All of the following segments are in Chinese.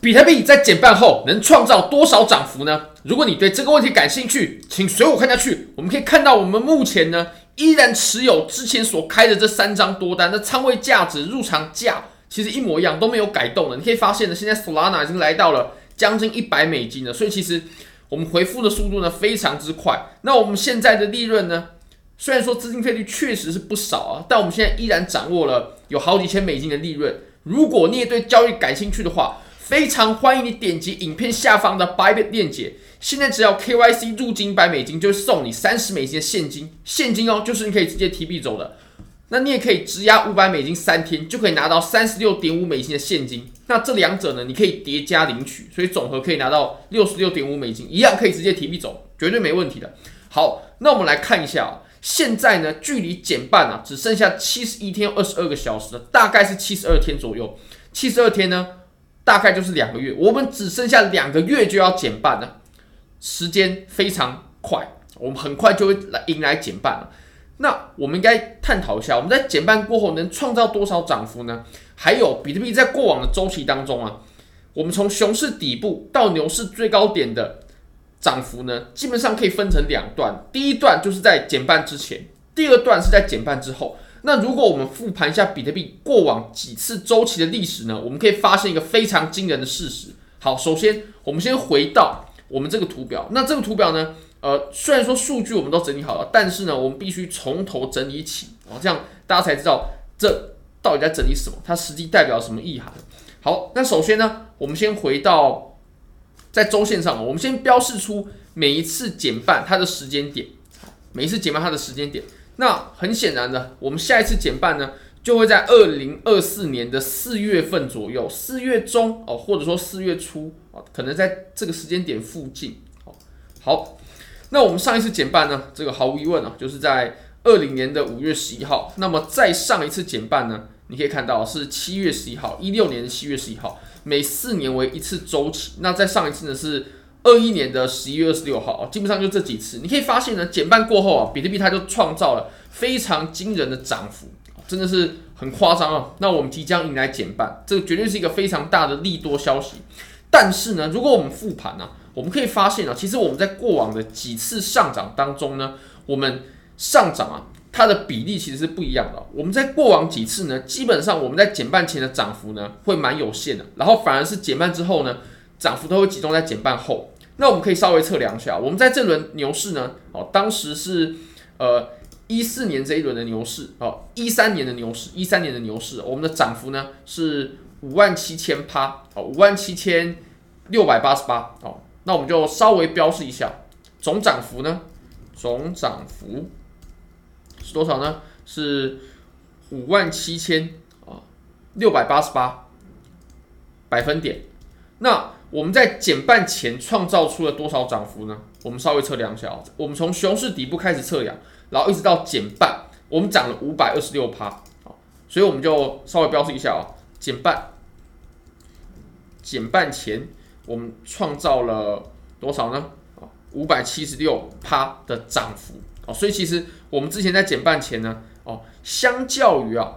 比特币在减半后能创造多少涨幅呢？如果你对这个问题感兴趣，请随我看下去。我们可以看到，我们目前呢依然持有之前所开的这三张多单，那仓位价值、入场价其实一模一样，都没有改动的。你可以发现呢，现在 Solana 已经来到了将近一百美金了，所以其实我们回复的速度呢非常之快。那我们现在的利润呢，虽然说资金费率确实是不少啊，但我们现在依然掌握了有好几千美金的利润。如果你也对交易感兴趣的话，非常欢迎你点击影片下方的 Bybit 链接，现在只要 KYC 入金一百美金，就会送你三十美金的现金，现金哦，就是你可以直接提币走的。那你也可以质押五百美金三天，就可以拿到三十六点五美金的现金。那这两者呢，你可以叠加领取，所以总和可以拿到六十六点五美金，一样可以直接提币走，绝对没问题的。好，那我们来看一下啊，现在呢，距离减半啊，只剩下七十一天二十二个小时了，大概是七十二天左右，七十二天呢。大概就是两个月，我们只剩下两个月就要减半了，时间非常快，我们很快就会来迎来减半了。那我们应该探讨一下，我们在减半过后能创造多少涨幅呢？还有比特币在过往的周期当中啊，我们从熊市底部到牛市最高点的涨幅呢，基本上可以分成两段，第一段就是在减半之前，第二段是在减半之后。那如果我们复盘一下比特币过往几次周期的历史呢，我们可以发现一个非常惊人的事实。好，首先我们先回到我们这个图表。那这个图表呢，呃，虽然说数据我们都整理好了，但是呢，我们必须从头整理起啊，这样大家才知道这到底在整理什么，它实际代表什么意涵。好，那首先呢，我们先回到在周线上，我们先标示出每一次减半它的时间点，每一次减半它的时间点。那很显然的，我们下一次减半呢，就会在二零二四年的四月份左右，四月中哦，或者说四月初啊，可能在这个时间点附近哦。好，那我们上一次减半呢，这个毫无疑问啊，就是在二零年的五月十一号。那么再上一次减半呢，你可以看到是七月十一号，一六年的七月十一号，每四年为一次周期。那再上一次呢是。二一年的十一月二十六号，基本上就这几次，你可以发现呢，减半过后啊，比特币它就创造了非常惊人的涨幅，真的是很夸张啊。那我们即将迎来减半，这个绝对是一个非常大的利多消息。但是呢，如果我们复盘呢，我们可以发现啊，其实我们在过往的几次上涨当中呢，我们上涨啊，它的比例其实是不一样的。我们在过往几次呢，基本上我们在减半前的涨幅呢，会蛮有限的，然后反而是减半之后呢。涨幅都会集中在减半后，那我们可以稍微测量一下，我们在这轮牛市呢，哦，当时是呃一四年这一轮的牛市，哦，一三年的牛市，一三年的牛市，我们的涨幅呢是五万七千趴，哦，五万七千六百八十八，哦，那我们就稍微标示一下总涨幅呢，总涨幅是多少呢？是五万七千啊六百八十八百分点，那。我们在减半前创造出了多少涨幅呢？我们稍微测量一下哦。我们从熊市底部开始测量，然后一直到减半，我们涨了五百二十六趴。好，所以我们就稍微标示一下哦。减半，减半前我们创造了多少呢？啊，五百七十六趴的涨幅。哦，所以其实我们之前在减半前呢，哦，相较于啊。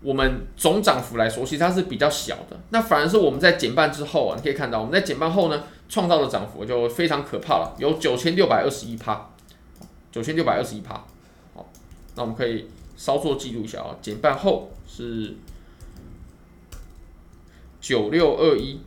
我们总涨幅来说，其实它是比较小的。那反而是我们在减半之后啊，你可以看到我们在减半后呢，创造的涨幅就非常可怕了，有九千六百二十一趴，九千六百二十一趴。好，那我们可以稍作记录一下啊，减半后是九六二一。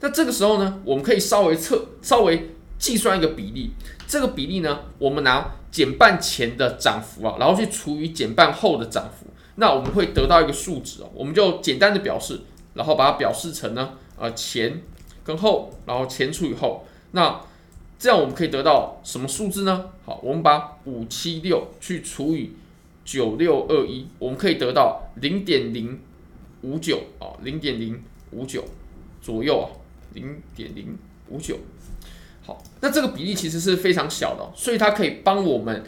那这个时候呢，我们可以稍微测，稍微计算一个比例。这个比例呢，我们拿减半前的涨幅啊，然后去除以减半后的涨幅。那我们会得到一个数值哦，我们就简单的表示，然后把它表示成呢，呃，前跟后，然后前除以后，那这样我们可以得到什么数字呢？好，我们把五七六去除以九六二一，我们可以得到零点零五九啊，零点零五九左右啊，零点零五九。好，那这个比例其实是非常小的，所以它可以帮我们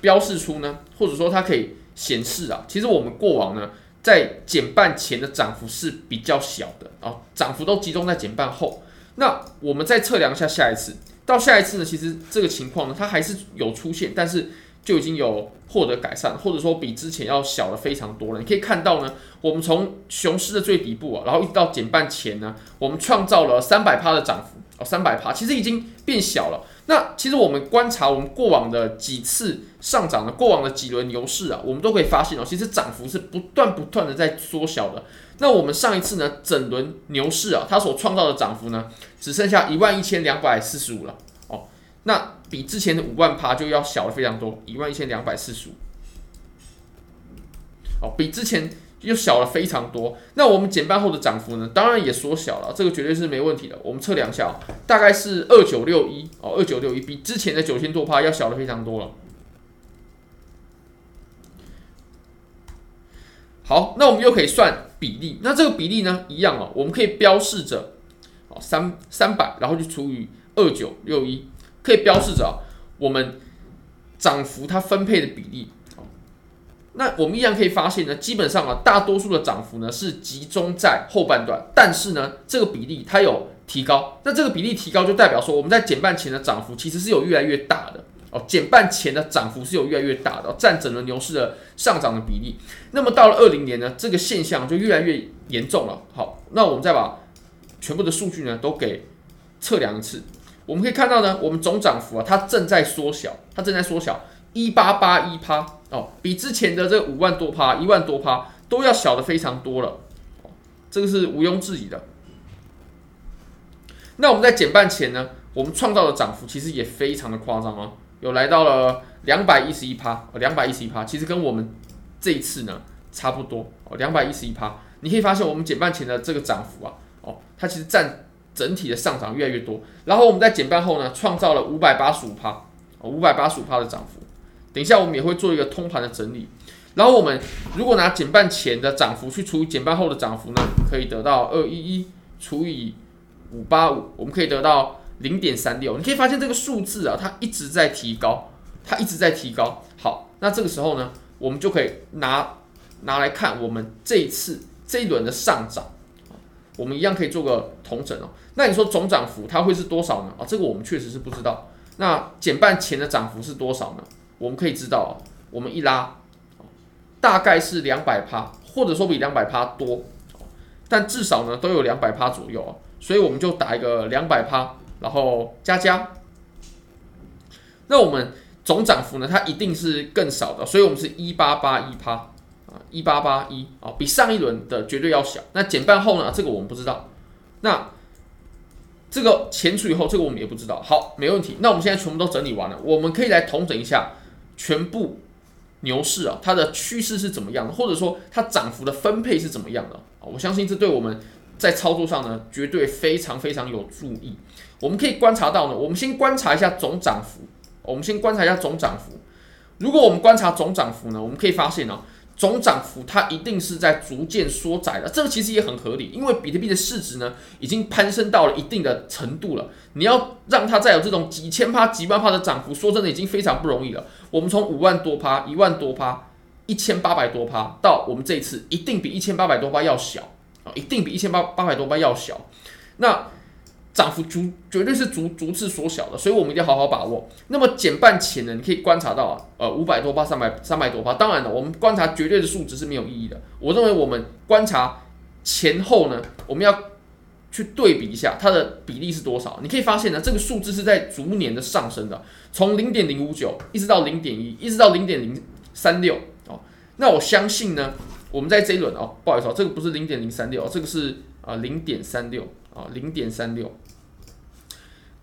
标示出呢，或者说它可以。显示啊，其实我们过往呢，在减半前的涨幅是比较小的啊，涨幅都集中在减半后。那我们再测量一下下一次，到下一次呢，其实这个情况呢，它还是有出现，但是就已经有获得改善，或者说比之前要小了非常多了。你可以看到呢，我们从熊市的最底部啊，然后一直到减半前呢，我们创造了三百趴的涨幅哦，三百趴其实已经变小了。那其实我们观察我们过往的几次上涨的，过往的几轮牛市啊，我们都可以发现哦，其实涨幅是不断不断的在缩小的。那我们上一次呢，整轮牛市啊，它所创造的涨幅呢，只剩下一万一千两百四十五了哦。那比之前的五万趴就要小了非常多，一万一千两百四十五哦，比之前又小了非常多。那我们减半后的涨幅呢，当然也缩小了，这个绝对是没问题的。我们测量一下，大概是二九六一哦，二九六一比之前的九千多趴要小了非常多了。好，那我们又可以算比例。那这个比例呢，一样哦，我们可以标示着哦三三百，然后就除以二九六一，可以标示着我们涨幅它分配的比例。那我们依然可以发现呢，基本上啊，大多数的涨幅呢是集中在后半段，但是呢，这个比例它有提高。那这个比例提高就代表说，我们在减半前的涨幅其实是有越来越大的。哦，减半前的涨幅是有越来越大的，占整个牛市的上涨的比例。那么到了二零年呢，这个现象就越来越严重了。好，那我们再把全部的数据呢都给测量一次，我们可以看到呢，我们总涨幅啊，它正在缩小，它正在缩小，一八八一趴哦，比之前的这五万多趴、一万多趴都要小的非常多了。这个是毋庸置疑的。那我们在减半前呢，我们创造的涨幅其实也非常的夸张啊。有来到了两百一十一趴，两百一十一趴，其实跟我们这一次呢差不多哦，两百一十一趴。你可以发现我们减半前的这个涨幅啊，哦，它其实占整体的上涨越来越多。然后我们在减半后呢，创造了五百八十五趴，五百八十五趴的涨幅。等一下我们也会做一个通盘的整理。然后我们如果拿减半前的涨幅去除以减半后的涨幅呢，可以得到二一一除以五八五，我们可以得到。零点三六，你可以发现这个数字啊，它一直在提高，它一直在提高。好，那这个时候呢，我们就可以拿拿来看我们这一次这一轮的上涨，我们一样可以做个同整哦。那你说总涨幅它会是多少呢？啊，这个我们确实是不知道。那减半前的涨幅是多少呢？我们可以知道，我们一拉，大概是两百趴，或者说比两百趴多，但至少呢都有两百趴左右啊，所以我们就打一个两百趴。然后加加，那我们总涨幅呢？它一定是更少的，所以我们是一八八一趴啊，一八八一啊，比上一轮的绝对要小。那减半后呢？这个我们不知道。那这个前除以后，这个我们也不知道。好，没问题。那我们现在全部都整理完了，我们可以来统整一下全部牛市啊，它的趋势是怎么样的，或者说它涨幅的分配是怎么样的啊？我相信这对我们在操作上呢，绝对非常非常有注意。我们可以观察到呢，我们先观察一下总涨幅。我们先观察一下总涨幅。如果我们观察总涨幅呢，我们可以发现呢，总涨幅它一定是在逐渐缩窄的。这个其实也很合理，因为比特币的市值呢已经攀升到了一定的程度了。你要让它再有这种几千趴、几万趴的涨幅，说真的已经非常不容易了。我们从五万多趴、一万多趴、一千八百多趴，到我们这一次一定比一千八百多趴要小啊，一定比一千八八百多趴要小。那涨幅逐绝对是逐逐次缩小的，所以我们一定要好好把握。那么减半前呢，你可以观察到啊，呃，五百多趴、三百三百多趴。当然了，我们观察绝对的数值是没有意义的。我认为我们观察前后呢，我们要去对比一下它的比例是多少。你可以发现呢，这个数字是在逐年的上升的，从零点零五九一直到零点一，一直到零点零三六哦。那我相信呢，我们在这一轮哦，不好意思哦，这个不是零点零三六，这个是啊零点三六啊零点三六。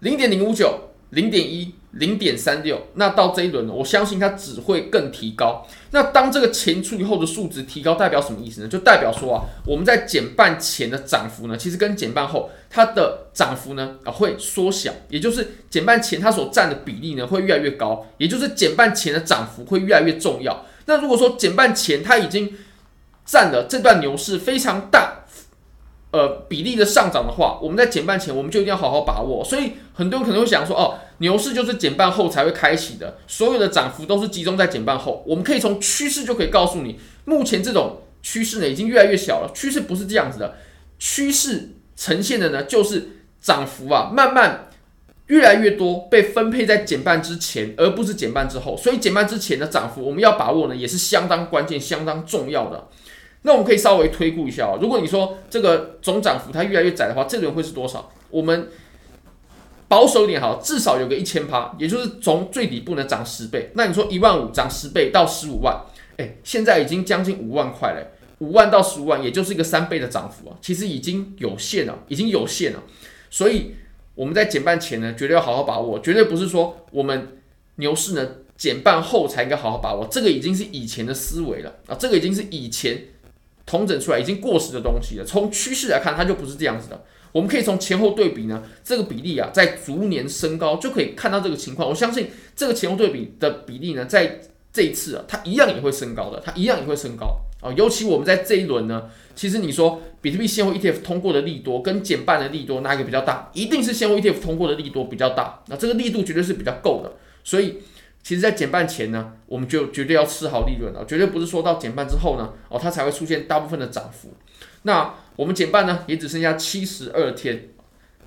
零点零五九、零点一、零点三六，那到这一轮呢，我相信它只会更提高。那当这个前除以后的数值提高，代表什么意思呢？就代表说啊，我们在减半前的涨幅呢，其实跟减半后它的涨幅呢啊会缩小，也就是减半前它所占的比例呢会越来越高，也就是减半前的涨幅会越来越重要。那如果说减半前它已经占了这段牛市非常大。呃，比例的上涨的话，我们在减半前我们就一定要好好把握。所以很多人可能会想说，哦，牛市就是减半后才会开启的，所有的涨幅都是集中在减半后。我们可以从趋势就可以告诉你，目前这种趋势呢已经越来越小了。趋势不是这样子的，趋势呈现的呢就是涨幅啊慢慢越来越多被分配在减半之前，而不是减半之后。所以减半之前的涨幅，我们要把握呢，也是相当关键、相当重要的。那我们可以稍微推估一下啊，如果你说这个总涨幅它越来越窄的话，这轮会是多少？我们保守一点好，至少有个一千趴，也就是从最底部呢涨十倍。那你说一万五涨十倍到十五万，诶，现在已经将近五万块了，五万到十五万，也就是一个三倍的涨幅啊，其实已经有限了，已经有限了，所以。我们在减半前呢，绝对要好好把握，绝对不是说我们牛市呢减半后才应该好好把握，这个已经是以前的思维了啊，这个已经是以前统整出来已经过时的东西了。从趋势来看，它就不是这样子的。我们可以从前后对比呢，这个比例啊在逐年升高，就可以看到这个情况。我相信这个前后对比的比例呢，在这一次啊，它一样也会升高的，它一样也会升高啊。尤其我们在这一轮呢。其实你说比特币现货 ETF 通过的利多跟减半的利多哪一个比较大？一定是现货 ETF 通过的利多比较大，那这个力度绝对是比较够的。所以，其实，在减半前呢，我们就绝对要吃好利润了，绝对不是说到减半之后呢，哦，它才会出现大部分的涨幅。那我们减半呢，也只剩下七十二天，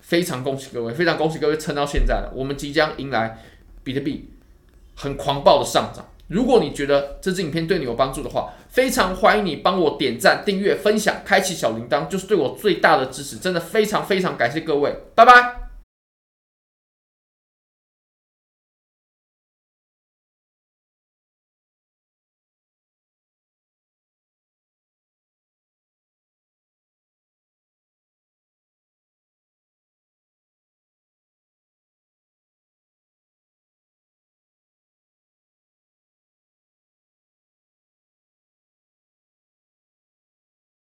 非常恭喜各位，非常恭喜各位撑到现在了，我们即将迎来比特币很狂暴的上涨。如果你觉得这支影片对你有帮助的话，非常欢迎你帮我点赞、订阅、分享、开启小铃铛，就是对我最大的支持。真的非常非常感谢各位，拜拜。